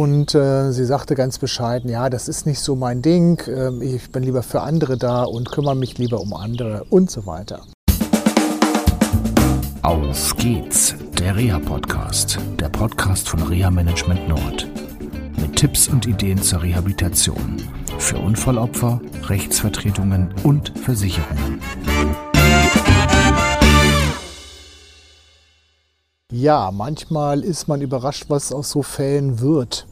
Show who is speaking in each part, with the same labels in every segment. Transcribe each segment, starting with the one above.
Speaker 1: Und äh, sie sagte ganz bescheiden, ja, das ist nicht so mein Ding, äh, ich bin lieber für andere da und kümmere mich lieber um andere und so weiter.
Speaker 2: Auf geht's, der Reha-Podcast, der Podcast von Reha Management Nord. Mit Tipps und Ideen zur Rehabilitation für Unfallopfer, Rechtsvertretungen und Versicherungen.
Speaker 1: Ja, manchmal ist man überrascht, was aus so Fällen wird.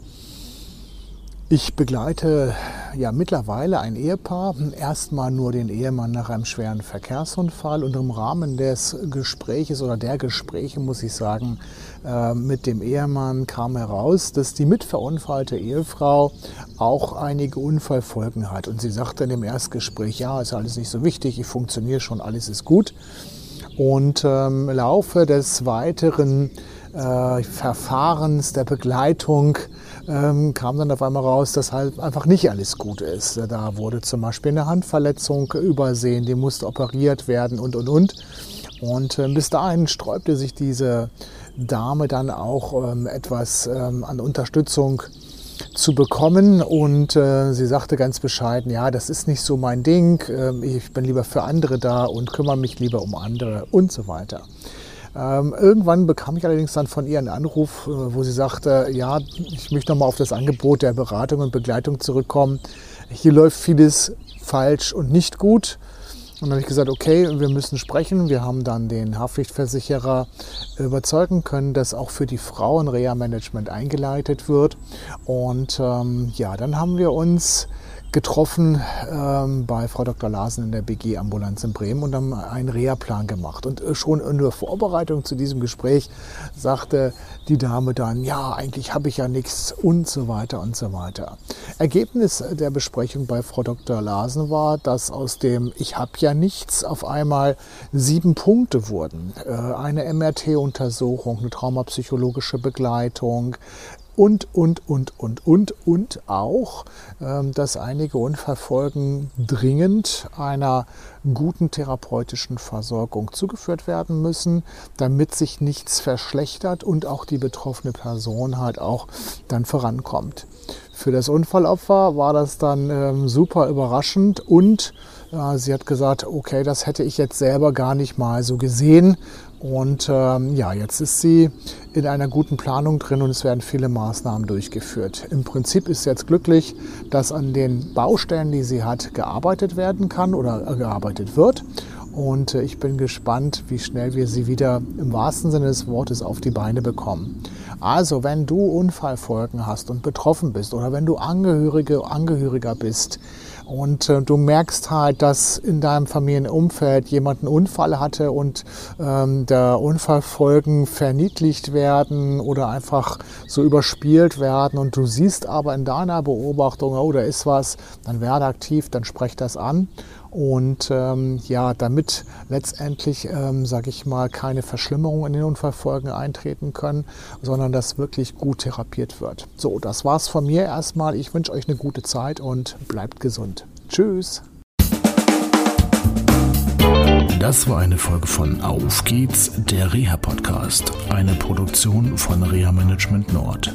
Speaker 1: Ich begleite ja mittlerweile ein Ehepaar, erstmal nur den Ehemann nach einem schweren Verkehrsunfall und im Rahmen des Gespräches oder der Gespräche, muss ich sagen, äh, mit dem Ehemann kam heraus, dass die mitverunfallte Ehefrau auch einige Unfallfolgen hat. Und sie sagte in dem Erstgespräch, ja, ist alles nicht so wichtig, ich funktioniere schon, alles ist gut. Und ähm, im Laufe des weiteren äh, Verfahrens, der Begleitung, ähm, kam dann auf einmal raus, dass halt einfach nicht alles gut ist. Da wurde zum Beispiel eine Handverletzung übersehen, die musste operiert werden und, und, und. Und äh, bis dahin sträubte sich diese Dame dann auch ähm, etwas ähm, an Unterstützung zu bekommen. Und äh, sie sagte ganz bescheiden, ja, das ist nicht so mein Ding, äh, ich bin lieber für andere da und kümmere mich lieber um andere und so weiter. Ähm, irgendwann bekam ich allerdings dann von ihr einen Anruf, äh, wo sie sagte, ja, ich möchte nochmal auf das Angebot der Beratung und Begleitung zurückkommen. Hier läuft vieles falsch und nicht gut. Und dann habe ich gesagt, okay, wir müssen sprechen. Wir haben dann den Haftpflichtversicherer überzeugen können, dass auch für die Frauen Reha-Management eingeleitet wird. Und ähm, ja, dann haben wir uns getroffen ähm, bei Frau Dr. Larsen in der BG-Ambulanz in Bremen und haben einen Reha-Plan gemacht. Und äh, schon in der Vorbereitung zu diesem Gespräch sagte die Dame dann, ja, eigentlich habe ich ja nichts und so weiter und so weiter. Ergebnis der Besprechung bei Frau Dr. Larsen war, dass aus dem Ich habe ja nichts auf einmal sieben Punkte wurden. Äh, eine MRT-Untersuchung, eine traumapsychologische Begleitung, und, und, und, und, und, und auch, ähm, dass einige Unfallfolgen dringend einer guten therapeutischen Versorgung zugeführt werden müssen, damit sich nichts verschlechtert und auch die betroffene Person halt auch dann vorankommt. Für das Unfallopfer war das dann ähm, super überraschend und äh, sie hat gesagt, okay, das hätte ich jetzt selber gar nicht mal so gesehen und ähm, ja, jetzt ist sie in einer guten Planung drin und es werden viele Maßnahmen durchgeführt. Im Prinzip ist sie jetzt glücklich, dass an den Baustellen, die sie hat, gearbeitet werden kann oder äh, gearbeitet wird. Und äh, ich bin gespannt, wie schnell wir sie wieder im wahrsten Sinne des Wortes auf die Beine bekommen. Also, wenn du Unfallfolgen hast und betroffen bist oder wenn du Angehörige, Angehöriger bist, und äh, du merkst halt, dass in deinem Familienumfeld jemand einen Unfall hatte und ähm, der Unfallfolgen verniedlicht werden oder einfach so überspielt werden und du siehst aber in deiner Beobachtung, oh, da ist was, dann werde aktiv, dann sprech das an. Und ähm, ja, damit letztendlich, ähm, sage ich mal, keine Verschlimmerungen in den Unfallfolgen eintreten können, sondern das wirklich gut therapiert wird. So, das war's von mir erstmal. Ich wünsche euch eine gute Zeit und bleibt gesund. Tschüss.
Speaker 2: Das war eine Folge von Auf geht's, der Reha-Podcast, eine Produktion von Reha Management Nord.